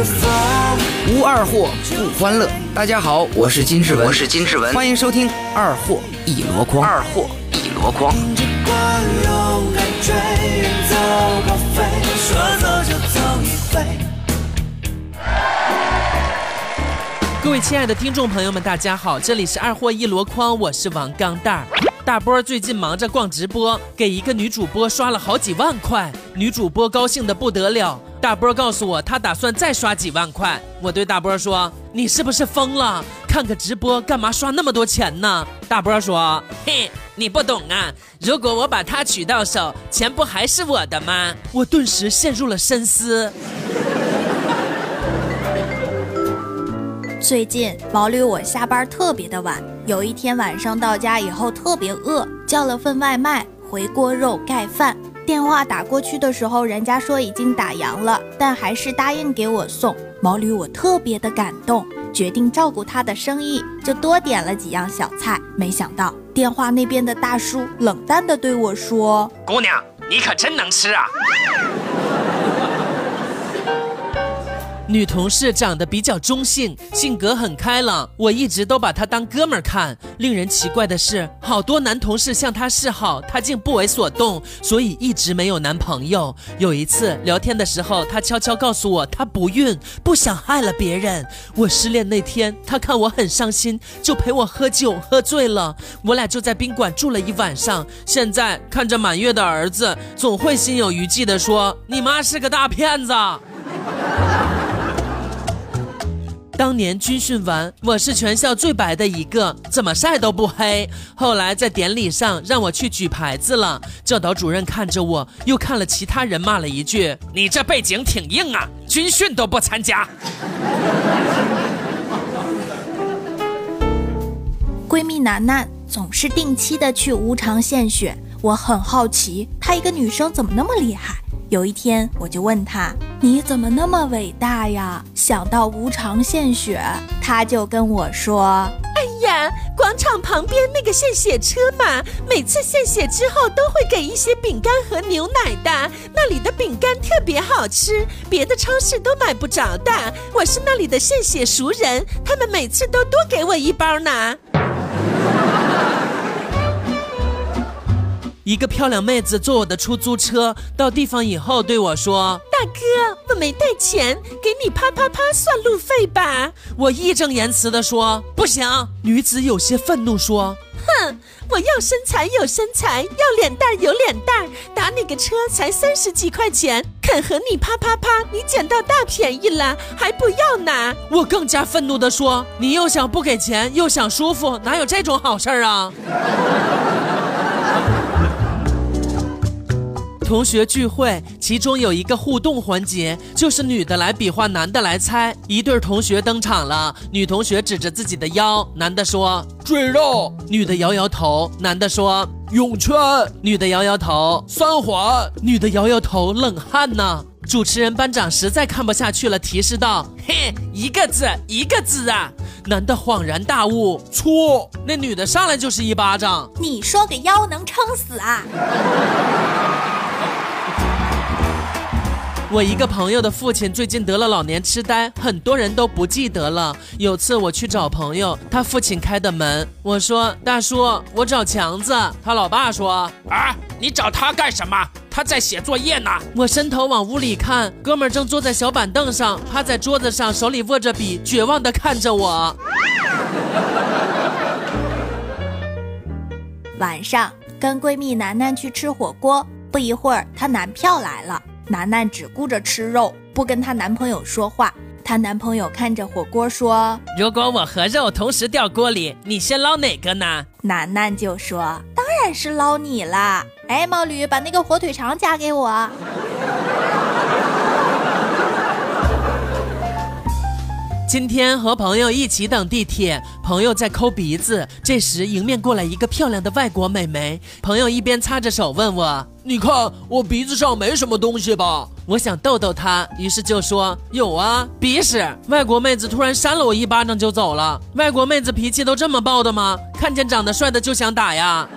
无二货不欢乐。大家好，我是金志文，我是金志文，欢迎收听《二货一箩筐》。二货一箩筐。各位亲爱的听众朋友们，大家好，这里是二货一箩筐，我是王刚蛋儿。大波最近忙着逛直播，给一个女主播刷了好几万块，女主播高兴的不得了。大波告诉我，他打算再刷几万块。我对大波说：“你是不是疯了？看个直播干嘛刷那么多钱呢？”大波说：“嘿，你不懂啊！如果我把她娶到手，钱不还是我的吗？”我顿时陷入了深思。最近毛驴我下班特别的晚，有一天晚上到家以后特别饿，叫了份外卖，回锅肉盖饭。电话打过去的时候，人家说已经打烊了，但还是答应给我送。毛驴我特别的感动，决定照顾他的生意，就多点了几样小菜。没想到电话那边的大叔冷淡的对我说：“姑娘，你可真能吃啊！”女同事长得比较中性，性格很开朗，我一直都把她当哥们儿看。令人奇怪的是，好多男同事向她示好，她竟不为所动，所以一直没有男朋友。有一次聊天的时候，她悄悄告诉我她不孕，不想害了别人。我失恋那天，她看我很伤心，就陪我喝酒，喝醉了，我俩就在宾馆住了一晚上。现在看着满月的儿子，总会心有余悸的说：“你妈是个大骗子。”当年军训完，我是全校最白的一个，怎么晒都不黑。后来在典礼上让我去举牌子了，教导主任看着我，又看了其他人，骂了一句：“你这背景挺硬啊，军训都不参加。”闺蜜楠楠总是定期的去无偿献血，我很好奇，她一个女生怎么那么厉害？有一天，我就问他：“你怎么那么伟大呀？想到无偿献血？”他就跟我说：“哎呀，广场旁边那个献血车嘛，每次献血之后都会给一些饼干和牛奶的，那里的饼干特别好吃，别的超市都买不着的。我是那里的献血熟人，他们每次都多给我一包呢。”一个漂亮妹子坐我的出租车到地方以后对我说：“大哥，我没带钱，给你啪啪啪算路费吧。”我义正言辞地说：“不行。”女子有些愤怒说：“哼，我要身材有身材，要脸蛋有脸蛋，打你个车才三十几块钱，肯和你啪啪啪，你捡到大便宜了，还不要拿？”我更加愤怒地说：“你又想不给钱，又想舒服，哪有这种好事儿啊？”同学聚会，其中有一个互动环节，就是女的来比划，男的来猜。一对同学登场了，女同学指着自己的腰，男的说赘肉，女的摇摇头，男的说泳圈，女的摇摇头，三环，女的摇摇头，冷汗呢。主持人班长实在看不下去了，提示道：“嘿，一个字，一个字啊！”男的恍然大悟，错。那女的上来就是一巴掌，你说个腰能撑死啊？我一个朋友的父亲最近得了老年痴呆，很多人都不记得了。有次我去找朋友，他父亲开的门，我说：“大叔，我找强子。”他老爸说：“啊，你找他干什么？他在写作业呢。”我伸头往屋里看，哥们儿正坐在小板凳上，趴在桌子上，手里握着笔，绝望地看着我。晚上跟闺蜜楠楠去吃火锅，不一会儿她男票来了。楠楠只顾着吃肉，不跟她男朋友说话。她男朋友看着火锅说：“如果我和肉同时掉锅里，你先捞哪个呢？”楠楠就说：“当然是捞你啦！”哎，毛驴，把那个火腿肠夹给我。今天和朋友一起等地铁，朋友在抠鼻子，这时迎面过来一个漂亮的外国美眉，朋友一边擦着手问我：“你看我鼻子上没什么东西吧？”我想逗逗她，于是就说：“有啊，鼻屎。”外国妹子突然扇了我一巴掌就走了。外国妹子脾气都这么暴的吗？看见长得帅的就想打呀？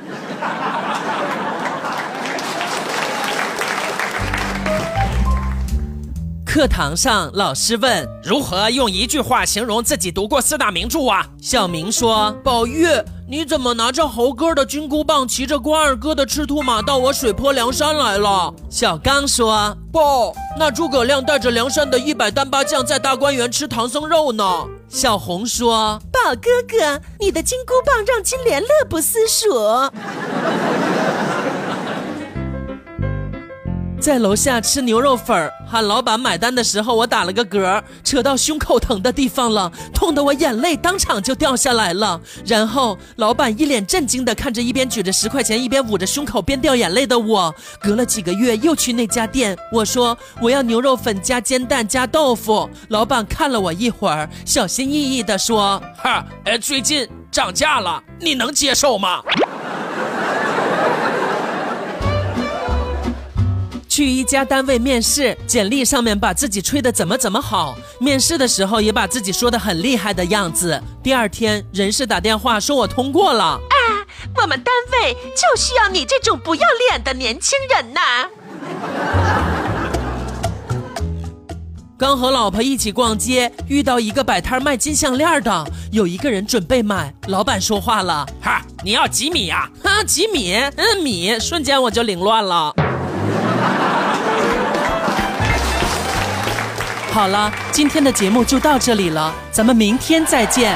课堂上，老师问如何用一句话形容自己读过四大名著啊？小明说：“宝玉，你怎么拿着猴哥的金箍棒，骑着关二哥的赤兔马到我水泊梁山来了？”小刚说：“不，那诸葛亮带着梁山的一百单八将在大观园吃唐僧肉呢。”小红说：“宝哥哥，你的金箍棒让金莲乐不思蜀。”在楼下吃牛肉粉，喊老板买单的时候，我打了个嗝，扯到胸口疼的地方了，痛得我眼泪当场就掉下来了。然后老板一脸震惊的看着一边举着十块钱，一边捂着胸口边掉眼泪的我。隔了几个月又去那家店，我说我要牛肉粉加煎蛋加豆腐。老板看了我一会儿，小心翼翼的说：“哈，哎，最近涨价了，你能接受吗？”去一家单位面试，简历上面把自己吹得怎么怎么好，面试的时候也把自己说的很厉害的样子。第二天人事打电话说我通过了。啊，我们单位就需要你这种不要脸的年轻人呐！刚和老婆一起逛街，遇到一个摆摊卖金项链的，有一个人准备买，老板说话了：“哈，你要几米呀？哈，几米？嗯，米。”瞬间我就凌乱了。好了，今天的节目就到这里了，咱们明天再见。